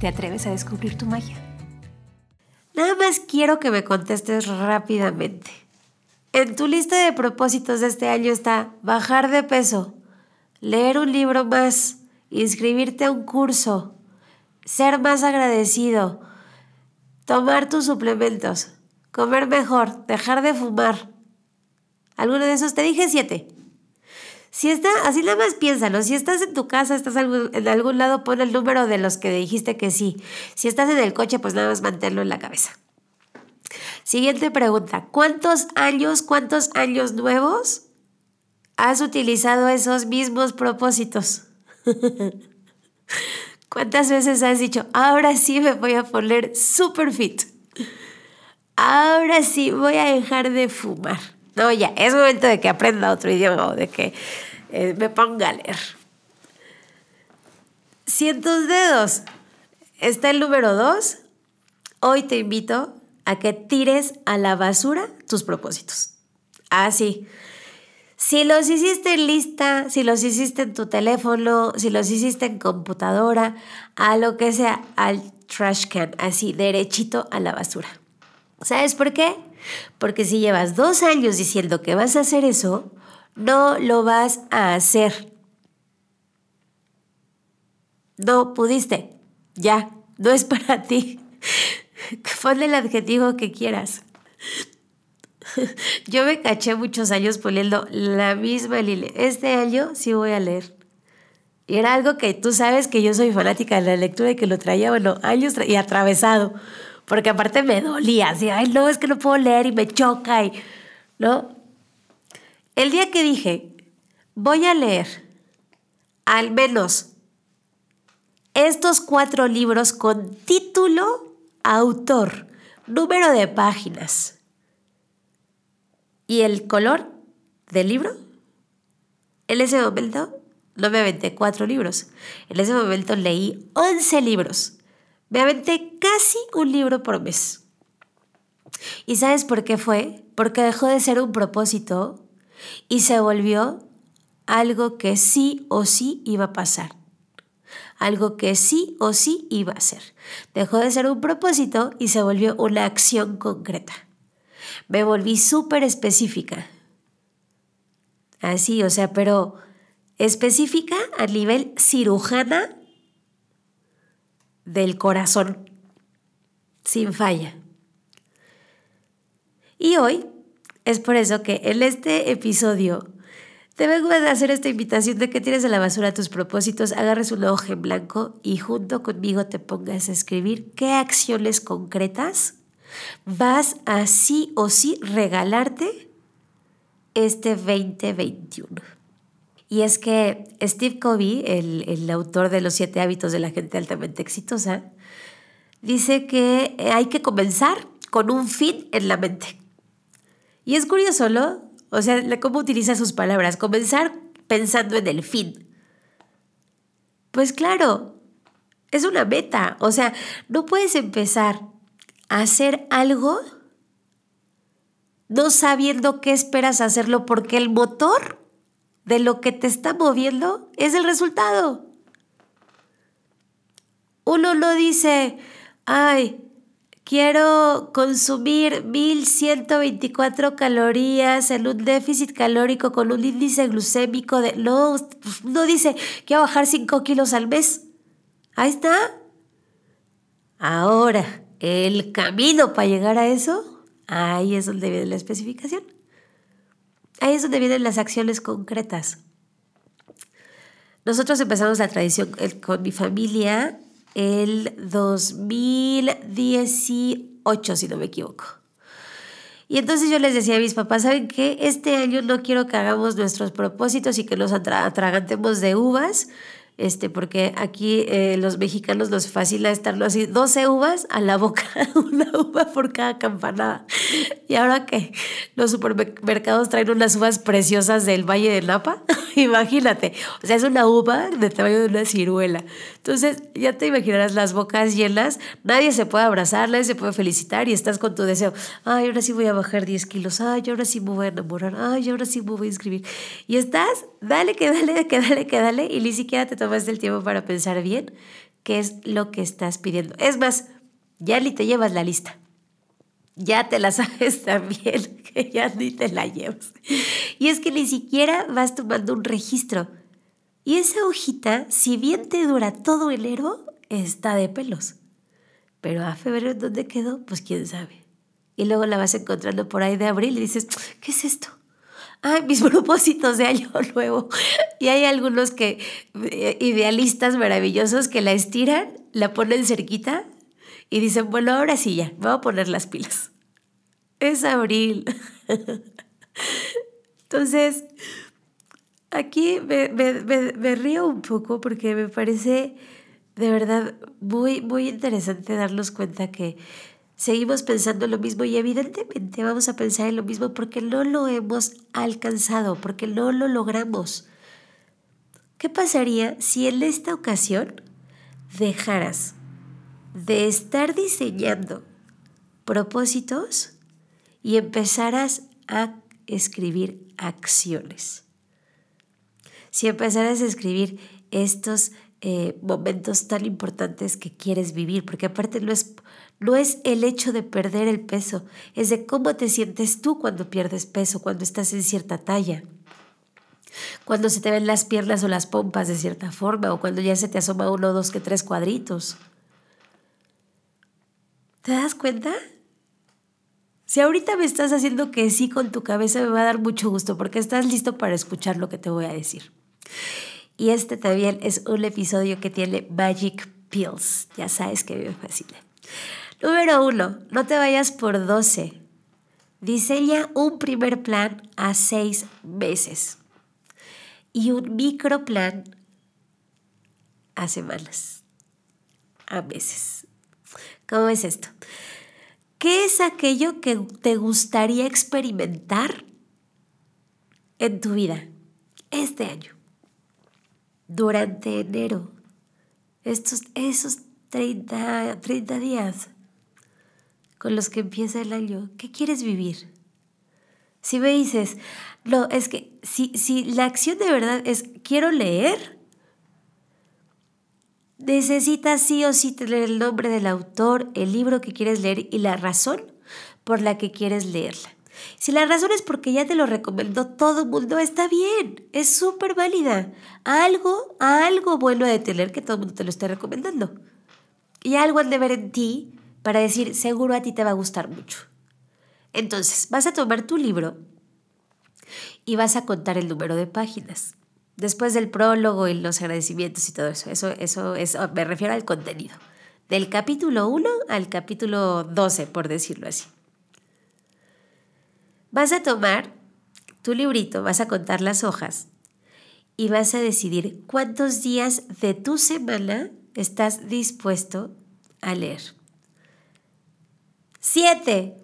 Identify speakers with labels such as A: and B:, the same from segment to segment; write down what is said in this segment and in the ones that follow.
A: ¿Te atreves a descubrir tu magia? Nada más quiero que me contestes rápidamente. En tu lista de propósitos de este año está bajar de peso, leer un libro más, inscribirte a un curso, ser más agradecido, tomar tus suplementos, comer mejor, dejar de fumar. ¿Alguno de esos? Te dije siete. Si está, así nada más piénsalo. Si estás en tu casa, estás en algún lado, pon el número de los que dijiste que sí. Si estás en el coche, pues nada más manténlo en la cabeza. Siguiente pregunta. ¿Cuántos años, cuántos años nuevos has utilizado esos mismos propósitos? ¿Cuántas veces has dicho, ahora sí me voy a poner super fit? Ahora sí voy a dejar de fumar. No, ya, es momento de que aprenda otro idioma o de que eh, me ponga a leer. Cientos dedos. Está el número dos. Hoy te invito a que tires a la basura tus propósitos. Así. Si los hiciste en lista, si los hiciste en tu teléfono, si los hiciste en computadora, a lo que sea, al trash can, así, derechito a la basura. ¿Sabes por qué? Porque si llevas dos años diciendo que vas a hacer eso, no lo vas a hacer. No pudiste. Ya, no es para ti. Ponle el adjetivo que quieras. Yo me caché muchos años poniendo la misma Lile. Este año sí voy a leer. Y era algo que tú sabes que yo soy fanática de la lectura y que lo traía, bueno, años y atravesado porque aparte me dolía, así, ay, no, es que no puedo leer y me choca y, ¿no? El día que dije, voy a leer al menos estos cuatro libros con título, autor, número de páginas y el color del libro, en ese momento no me aventé cuatro libros. En ese momento leí 11 libros. Me aventé casi un libro por mes. ¿Y sabes por qué fue? Porque dejó de ser un propósito y se volvió algo que sí o sí iba a pasar. Algo que sí o sí iba a ser. Dejó de ser un propósito y se volvió una acción concreta. Me volví súper específica. Así, o sea, pero específica a nivel cirujana del corazón, sin falla. Y hoy es por eso que en este episodio te vengo a hacer esta invitación de que tires a la basura tus propósitos, agarres un hoja en blanco y junto conmigo te pongas a escribir qué acciones concretas vas a sí o sí regalarte este 2021. Y es que Steve Covey, el, autor de Los siete hábitos de la gente altamente exitosa, dice que hay que comenzar con un fin en la mente. Y es curioso, ¿no? O sea, cómo utiliza sus palabras. Comenzar pensando en el fin. Pues claro, es una meta. O sea, no puedes empezar a hacer algo no sabiendo qué esperas hacerlo porque el motor de lo que te está moviendo es el resultado. Uno no dice, ay, quiero consumir 1124 calorías en un déficit calórico con un índice glucémico de... No, no dice, quiero bajar 5 kilos al mes. Ahí está. Ahora, el camino para llegar a eso, ahí es donde viene la especificación. Ahí es donde vienen las acciones concretas. Nosotros empezamos la tradición con mi familia el 2018, si no me equivoco. Y entonces yo les decía a mis papás, ¿saben qué? Este año no quiero que hagamos nuestros propósitos y que nos atragantemos de uvas este, porque aquí eh, los mexicanos nos fascina estarlo así, 12 uvas a la boca, una uva por cada campanada. Y ahora que los supermercados traen unas uvas preciosas del Valle de Napa, imagínate, o sea, es una uva de tamaño de una ciruela. Entonces, ya te imaginarás las bocas llenas, nadie se puede abrazar, nadie se puede felicitar y estás con tu deseo, ay, ahora sí voy a bajar 10 kilos, ay, ahora sí me voy a enamorar, ay, ahora sí me voy a inscribir. Y estás, dale, que dale, que dale, que dale, y ni siquiera te tomas el tiempo para pensar bien qué es lo que estás pidiendo. Es más, ya ni te llevas la lista. Ya te la sabes también, que ya ni te la llevas. Y es que ni siquiera vas tomando un registro. Y esa hojita, si bien te dura todo enero, está de pelos. Pero a febrero, ¿dónde quedó? Pues quién sabe. Y luego la vas encontrando por ahí de abril y dices, ¿qué es esto? Ay, mis propósitos de año nuevo. Y hay algunos que, eh, idealistas maravillosos, que la estiran, la ponen cerquita y dicen, bueno, ahora sí ya, voy a poner las pilas. Es abril. Entonces, aquí me, me, río un poco porque me parece de verdad muy, muy interesante darnos cuenta que seguimos pensando lo mismo y evidentemente vamos a pensar en lo mismo porque no lo hemos alcanzado, porque no lo logramos. ¿Qué pasaría si en esta ocasión dejaras de estar diseñando propósitos y empezaras a escribir acciones? Si empezaras a escribir estos eh, momentos tan importantes que quieres vivir, porque aparte no es no es el hecho de perder el peso, es de cómo te sientes tú cuando pierdes peso, cuando estás en cierta talla. Cuando se te ven las piernas o las pompas de cierta forma, o cuando ya se te asoma uno, dos, que tres cuadritos. ¿Te das cuenta? Si ahorita me estás haciendo que sí con tu cabeza, me va a dar mucho gusto porque estás listo para escuchar lo que te voy a decir. Y este también es un episodio que tiene Magic Pills. Ya sabes que me fascina. Número uno, no te vayas por 12. Diseña un primer plan a seis meses y un micro plan a semanas, a meses. ¿Cómo es esto? ¿Qué es aquello que te gustaría experimentar en tu vida este año? Durante enero. Estos, esos 30, 30 días con los que empieza el año. ¿Qué quieres vivir? Si me dices, no, es que si, si la acción de verdad es quiero leer, necesitas sí o sí tener el nombre del autor, el libro que quieres leer y la razón por la que quieres leerla. Si la razón es porque ya te lo recomendó todo el mundo, está bien, es súper válida. Algo, algo bueno de tener que todo el mundo te lo esté recomendando. Y algo han de ver en ti para decir, seguro a ti te va a gustar mucho. Entonces, vas a tomar tu libro y vas a contar el número de páginas. Después del prólogo y los agradecimientos y todo eso, eso, eso, eso me refiero al contenido. Del capítulo 1 al capítulo 12, por decirlo así. Vas a tomar tu librito, vas a contar las hojas y vas a decidir cuántos días de tu semana estás dispuesto a leer. Siete.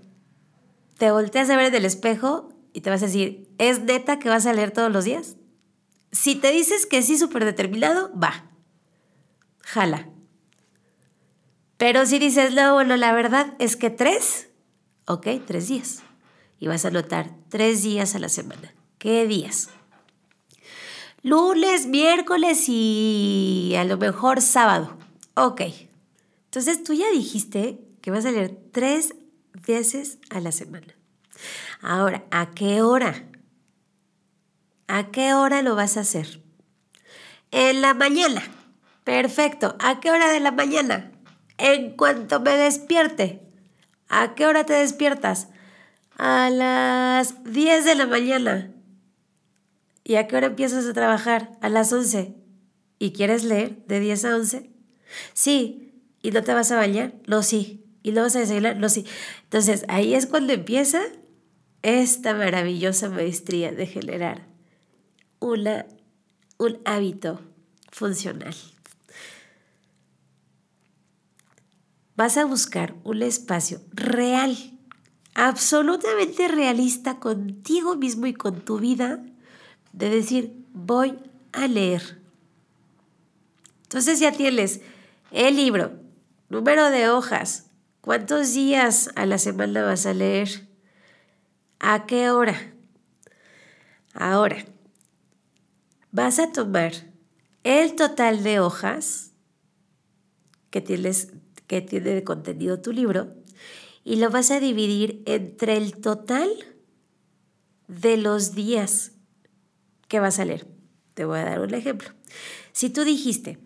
A: Te volteas a ver en el espejo y te vas a decir, ¿es neta que vas a leer todos los días? Si te dices que sí, súper determinado, va. Jala. Pero si dices, no, bueno, la verdad es que tres, ok, tres días. Y vas a anotar tres días a la semana. ¿Qué días? lunes, miércoles y a lo mejor sábado. Ok. Entonces tú ya dijiste que vas a leer tres veces a la semana. Ahora, ¿a qué hora? ¿A qué hora lo vas a hacer? En la mañana. Perfecto. ¿A qué hora de la mañana? En cuanto me despierte. ¿A qué hora te despiertas? A las 10 de la mañana. ¿Y a qué hora empiezas a trabajar? A las 11. ¿Y quieres leer de 10 a 11? Sí. ¿Y no te vas a bañar? No, sí. ¿Y no vas a desayunar? No, sí. Entonces, ahí es cuando empieza esta maravillosa maestría de generar una, un hábito
B: funcional. Vas a buscar un espacio real, absolutamente realista contigo mismo y con tu vida, de decir, voy a leer. Entonces ya tienes el libro, número de hojas, cuántos días a la semana vas a leer, a qué hora. Ahora, vas a tomar el total de hojas que, tienes, que tiene de contenido tu libro y lo vas a dividir entre el total de los días que vas a leer. Te voy a dar un ejemplo. Si tú dijiste,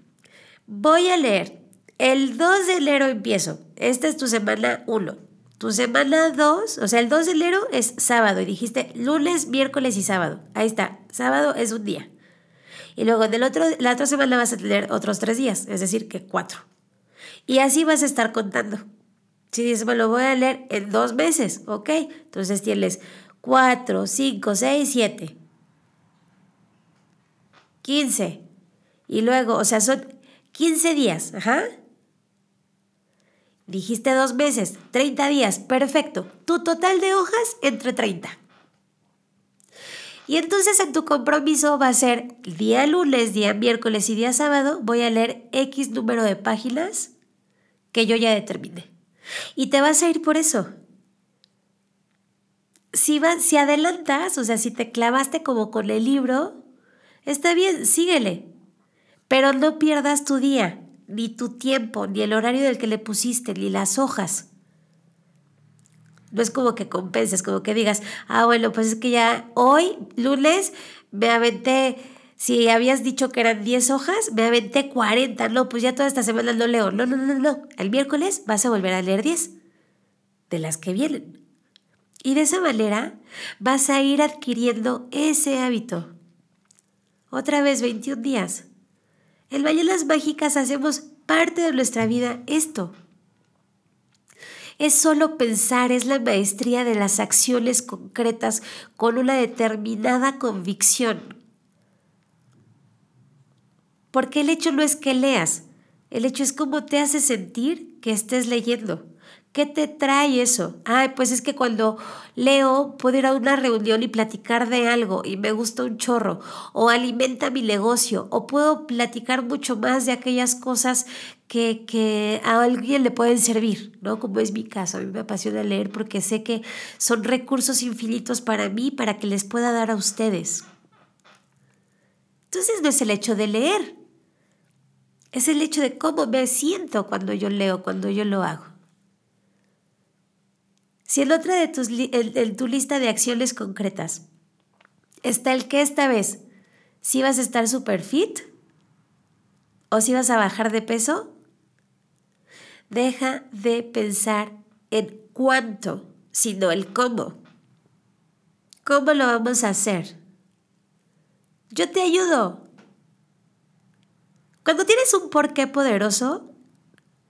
B: voy a leer, el 2 de enero empiezo, esta es tu semana 1, tu semana 2, o sea, el 2 de enero es sábado y dijiste lunes, miércoles y sábado. Ahí está, sábado es un día. Y luego del otro, la otra semana vas a tener otros tres días, es decir, que cuatro. Y así vas a estar contando. Si dices, bueno, lo voy a leer en dos meses, ¿ok? Entonces tienes cuatro, cinco, seis, siete. Quince. Y luego, o sea, son quince días, ajá. Dijiste dos meses, treinta días, perfecto. Tu total de hojas entre treinta. Y entonces en tu compromiso va a ser día lunes, día miércoles y día sábado, voy a leer X número de páginas que yo ya determiné. Y te vas a ir por eso. Si, si adelantas, o sea, si te clavaste como con el libro, está bien, síguele. Pero no pierdas tu día, ni tu tiempo, ni el horario del que le pusiste, ni las hojas. No es como que compenses, como que digas, ah, bueno, pues es que ya hoy, lunes, me aventé, si habías dicho que eran 10 hojas, me aventé 40. No, pues ya toda esta semana no leo. No, no, no, no. El miércoles vas a volver a leer 10 de las que vienen. Y de esa manera vas a ir adquiriendo ese hábito. Otra vez 21 días. En Mañanas Mágicas hacemos parte de nuestra vida esto. Es solo pensar, es la maestría de las acciones concretas con una determinada convicción. Porque el hecho no es que leas, el hecho es cómo te hace sentir que estés leyendo. ¿Qué te trae eso? Ay, pues es que cuando leo puedo ir a una reunión y platicar de algo y me gusta un chorro, o alimenta mi negocio, o puedo platicar mucho más de aquellas cosas que, que a alguien le pueden servir, ¿no? Como es mi caso, a mí me apasiona leer porque sé que son recursos infinitos para mí, para que les pueda dar a ustedes. Entonces no es el hecho de leer, es el hecho de cómo me siento cuando yo leo, cuando yo lo hago. Si en otra de tus tu lista de acciones concretas está el que esta vez, si vas a estar super fit o si vas a bajar de peso, deja de pensar en cuánto, sino el cómo. ¿Cómo lo vamos a hacer? Yo te ayudo. Cuando tienes un porqué poderoso,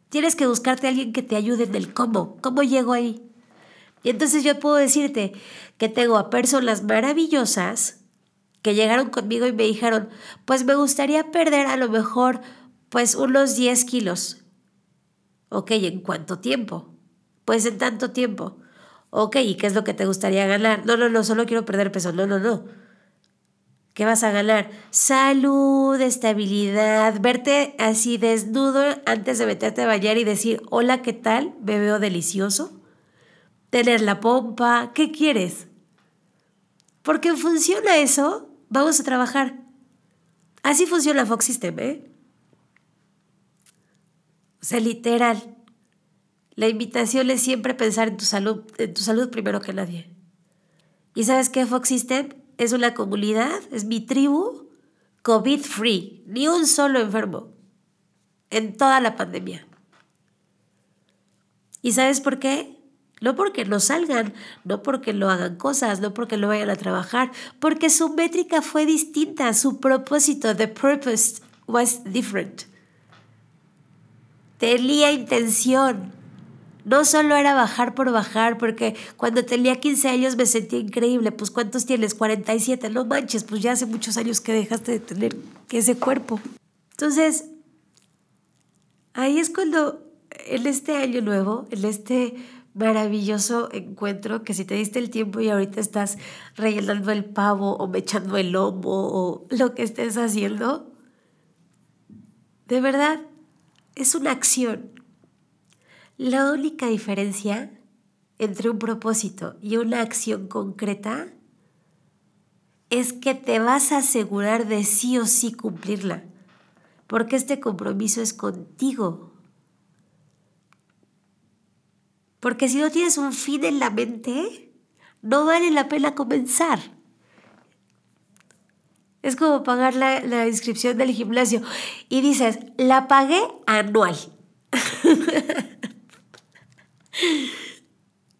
B: tienes que buscarte a alguien que te ayude en el cómo. ¿Cómo llego ahí? Y entonces yo puedo decirte que tengo a personas maravillosas que llegaron conmigo y me dijeron, pues me gustaría perder a lo mejor pues unos 10 kilos. Ok, ¿en cuánto tiempo? Pues en tanto tiempo. Ok, ¿y qué es lo que te gustaría ganar? No, no, no, solo quiero perder peso. No, no, no. ¿Qué vas a ganar? Salud, estabilidad, verte así desnudo antes de meterte a bañar y decir, hola, ¿qué tal? Me veo delicioso tener la pompa, ¿qué quieres? Porque funciona eso, vamos a trabajar. Así funciona Fox System, ¿eh? O sea, literal. La invitación es siempre pensar en tu salud, en tu salud primero que nadie. ¿Y sabes qué Fox System? Es una comunidad, es mi tribu, COVID free, ni un solo enfermo en toda la pandemia. ¿Y sabes por qué? No porque no salgan, no porque no hagan cosas, no porque no vayan a trabajar, porque su métrica fue distinta, su propósito, the purpose was different. Tenía intención. No solo era bajar por bajar, porque cuando tenía 15 años me sentía increíble. Pues ¿cuántos tienes? 47. No manches, pues ya hace muchos años que dejaste de tener ese cuerpo. Entonces, ahí es cuando en este año nuevo, en este maravilloso encuentro que si te diste el tiempo y ahorita estás rellenando el pavo o mechando el lomo o lo que estés haciendo, de verdad es una acción. La única diferencia entre un propósito y una acción concreta es que te vas a asegurar de sí o sí cumplirla, porque este compromiso es contigo. Porque si no tienes un fin en la mente, no vale la pena comenzar. Es como pagar la, la inscripción del gimnasio y dices, la pagué anual.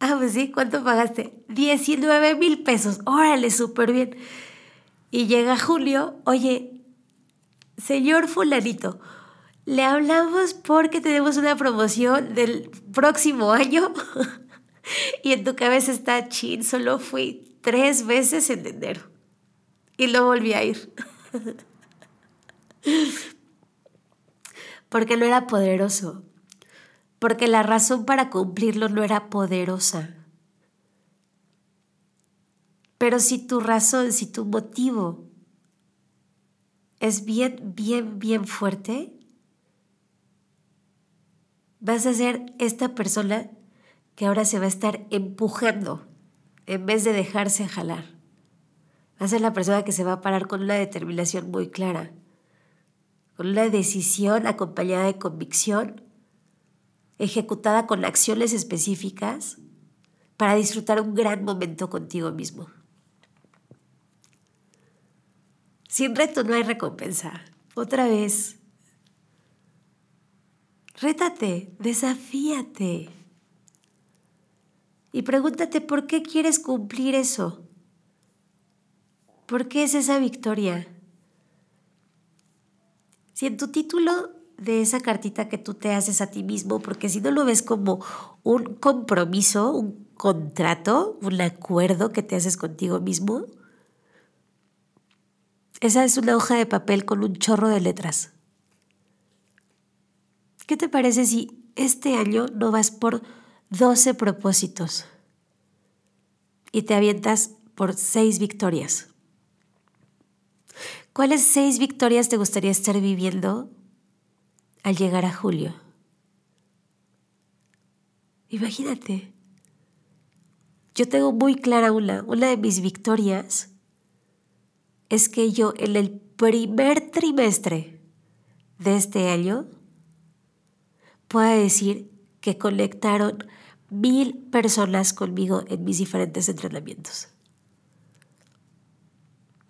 B: Ah, pues sí, ¿cuánto pagaste? 19 mil pesos. Órale, súper bien. Y llega Julio, oye, señor fulanito, le hablamos porque tenemos una promoción del próximo año. y en tu cabeza está chin, solo fui tres veces en enero. Y no volví a ir. porque no era poderoso porque la razón para cumplirlo no era poderosa. Pero si tu razón, si tu motivo es bien, bien, bien fuerte, vas a ser esta persona que ahora se va a estar empujando en vez de dejarse jalar. Va a ser la persona que se va a parar con una determinación muy clara, con una decisión acompañada de convicción ejecutada con acciones específicas para disfrutar un gran momento contigo mismo. Sin reto no hay recompensa. Otra vez. Rétate, desafíate. Y pregúntate por qué quieres cumplir eso. ¿Por qué es esa victoria? Si en tu título de esa cartita que tú te haces a ti mismo, porque si no lo ves como un compromiso, un contrato, un acuerdo que te haces contigo mismo, esa es una hoja de papel con un chorro de letras. ¿Qué te parece si este año no vas por 12 propósitos y te avientas por 6 victorias? ¿Cuáles seis victorias te gustaría estar viviendo al llegar a julio. Imagínate. Yo tengo muy clara una, una de mis victorias es que yo en el primer trimestre de este año pueda decir que conectaron mil personas conmigo en mis diferentes entrenamientos.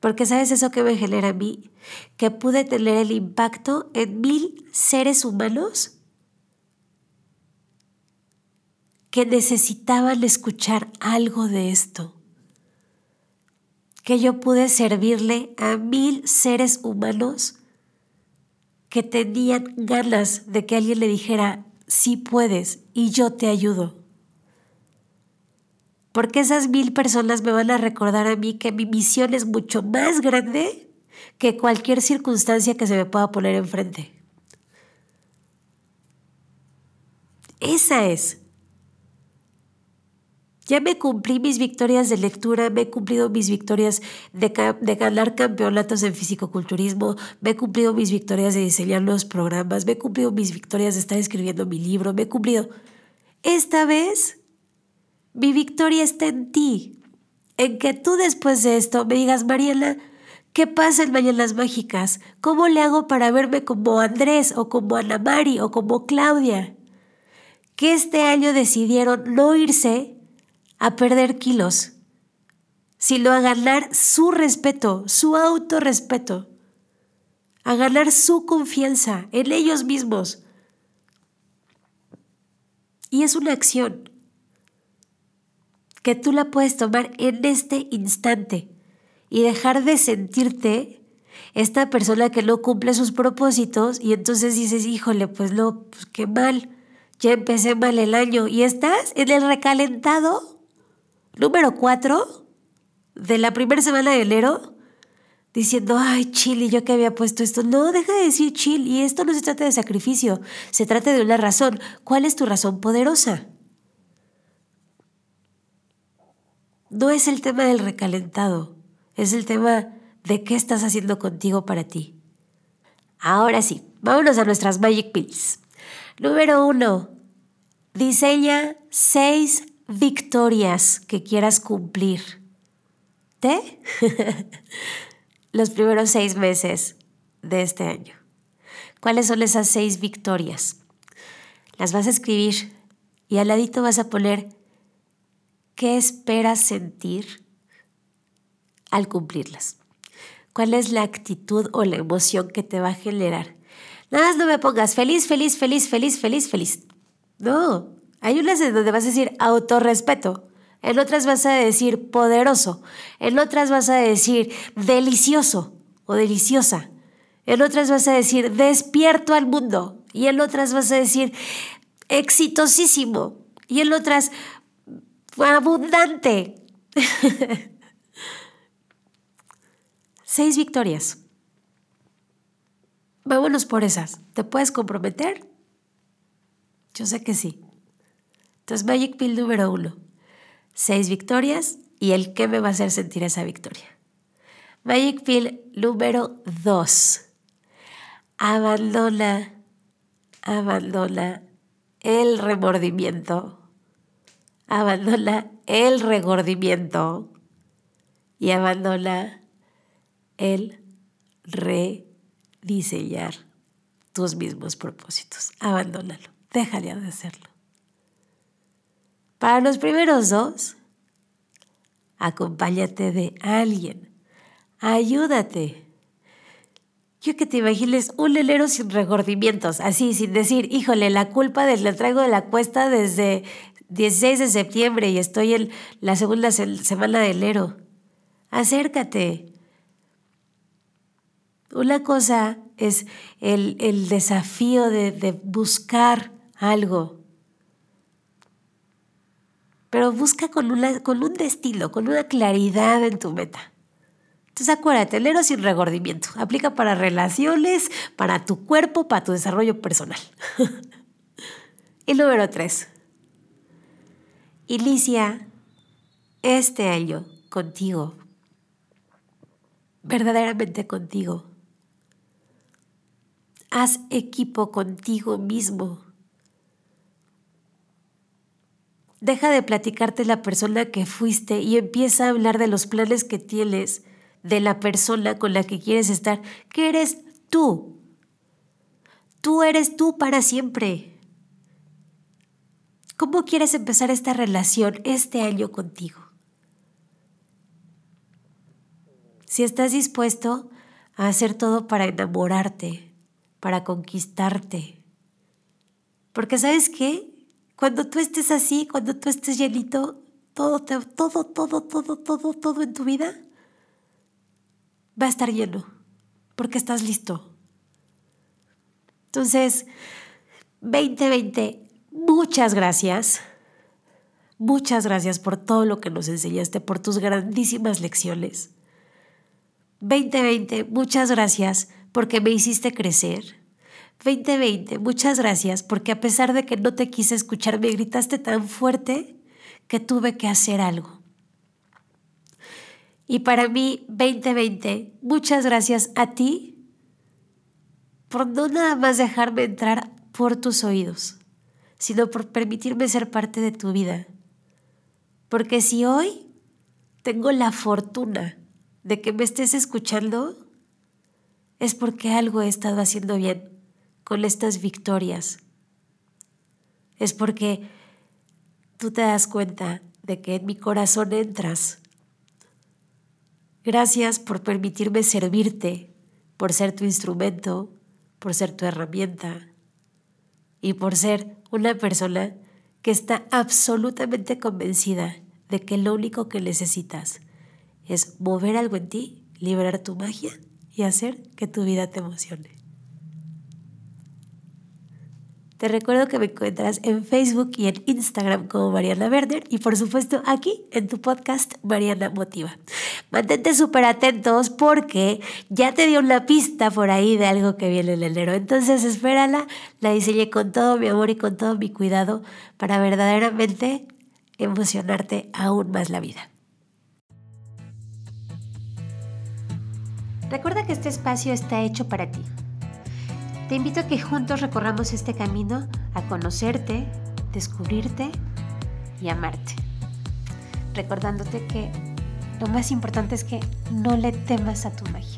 B: Porque sabes eso que me genera a mí, que pude tener el impacto en mil seres humanos que necesitaban escuchar algo de esto. Que yo pude servirle a mil seres humanos que tenían ganas de que alguien le dijera, sí puedes y yo te ayudo porque esas mil personas me van a recordar a mí que mi misión es mucho más grande que cualquier circunstancia que se me pueda poner enfrente. Esa es. Ya me cumplí mis victorias de lectura, me he cumplido mis victorias de, ganar campeonatos en fisicoculturismo, me he cumplido mis victorias de diseñar los programas, me he cumplido mis victorias de estar escribiendo mi libro, me he cumplido. Esta vez mi victoria está en ti, en que tú después de esto me digas, Mariela, ¿qué pasa en Mañanas Mágicas? ¿Cómo le hago para verme como Andrés o como Ana Mari o como Claudia? Que este año decidieron no irse a perder kilos, sino a ganar su respeto, su autorrespeto, a ganar su confianza en ellos mismos. Y es una acción que tú la puedes tomar en este instante y dejar de sentirte esta persona que no cumple sus propósitos y entonces dices, híjole, pues no, pues qué mal, ya empecé mal el año y estás en el recalentado número cuatro de la primera semana de enero diciendo, ay, chill, y yo que había puesto esto. No, deja de decir chill, y esto no se trata de sacrificio, se trata de una razón. ¿Cuál es tu razón poderosa? No es el tema del recalentado, es el tema de qué estás haciendo contigo para ti. Ahora sí, vámonos a nuestras Magic Pills. Número uno, diseña seis victorias que quieras cumplir. ¿Te? Los primeros seis meses de este año. ¿Cuáles son esas seis victorias? Las vas a escribir y al ladito vas a poner qué esperas sentir al cumplirlas. ¿Cuál es la actitud o la emoción que te va a generar? Nada más no me pongas feliz, feliz, feliz, feliz, feliz, feliz. No, hay unas en donde vas a decir autorrespeto, en otras vas a decir poderoso, en otras vas a decir delicioso o deliciosa, en otras vas a decir despierto al mundo y en otras vas a decir exitosísimo y en otras abundante. Seis victorias. Vámonos por esas. ¿Te puedes comprometer? Yo sé que sí. Entonces, Magic Pill número uno. Seis victorias y el qué me va a hacer sentir esa victoria. Magic Pill número dos. Abandona, abandona el remordimiento. Abandona el regordimiento y abandona el rediseñar tus mismos propósitos. Abandónalo, déjale de hacerlo. Para los primeros dos, acompáñate de alguien, ayúdate. Yo que te imagines un lelero sin regordimientos, así, sin decir, híjole, la culpa de, la traigo de la cuesta desde 16 de septiembre y estoy en la segunda semana de enero. Acércate. Una cosa es el, el desafío de, de buscar algo busca con, con un destino, con una claridad en tu meta. Entonces acuérdate, el sin regordimiento. Aplica para relaciones, para tu cuerpo, para tu desarrollo personal. y número tres. Inicia este año contigo. Verdaderamente contigo. Haz equipo contigo mismo. Deja de platicarte la persona que fuiste y empieza a hablar de los planes que tienes, de la persona con la que quieres estar, que eres tú. Tú eres tú para siempre. ¿Cómo quieres empezar esta relación este año contigo? Si estás dispuesto a hacer todo para enamorarte, para conquistarte. Porque sabes qué? Cuando tú estés así, cuando tú estés llenito, todo, todo, todo, todo, todo, todo en tu vida va a estar lleno, porque estás listo. Entonces, 2020, muchas gracias. Muchas gracias por todo lo que nos enseñaste, por tus grandísimas lecciones. 2020, muchas gracias porque me hiciste crecer. 2020, muchas gracias porque a pesar de que no te quise escuchar, me gritaste tan fuerte que tuve que hacer algo. Y para mí, 2020, muchas gracias a ti por no nada más dejarme entrar por tus oídos, sino por permitirme ser parte de tu vida. Porque si hoy tengo la fortuna de que me estés escuchando, es porque algo he estado haciendo bien con estas victorias. Es porque tú te das cuenta de que en mi corazón entras. Gracias por permitirme servirte, por ser tu instrumento, por ser tu herramienta y por ser una persona que está absolutamente convencida de que lo único que necesitas es mover algo en ti, liberar tu magia y hacer que tu vida te emocione. Te recuerdo que me encuentras en Facebook y en Instagram como Mariana Werner y por supuesto aquí en tu podcast Mariana Motiva. Mantente súper atentos porque ya te di una pista por ahí de algo que viene en enero. Entonces espérala, la diseñé con todo mi amor y con todo mi cuidado para verdaderamente emocionarte aún más la vida.
A: Recuerda que este espacio está hecho para ti. Te invito a que juntos recorramos este camino a conocerte, descubrirte y amarte. Recordándote que lo más importante es que no le temas a tu magia.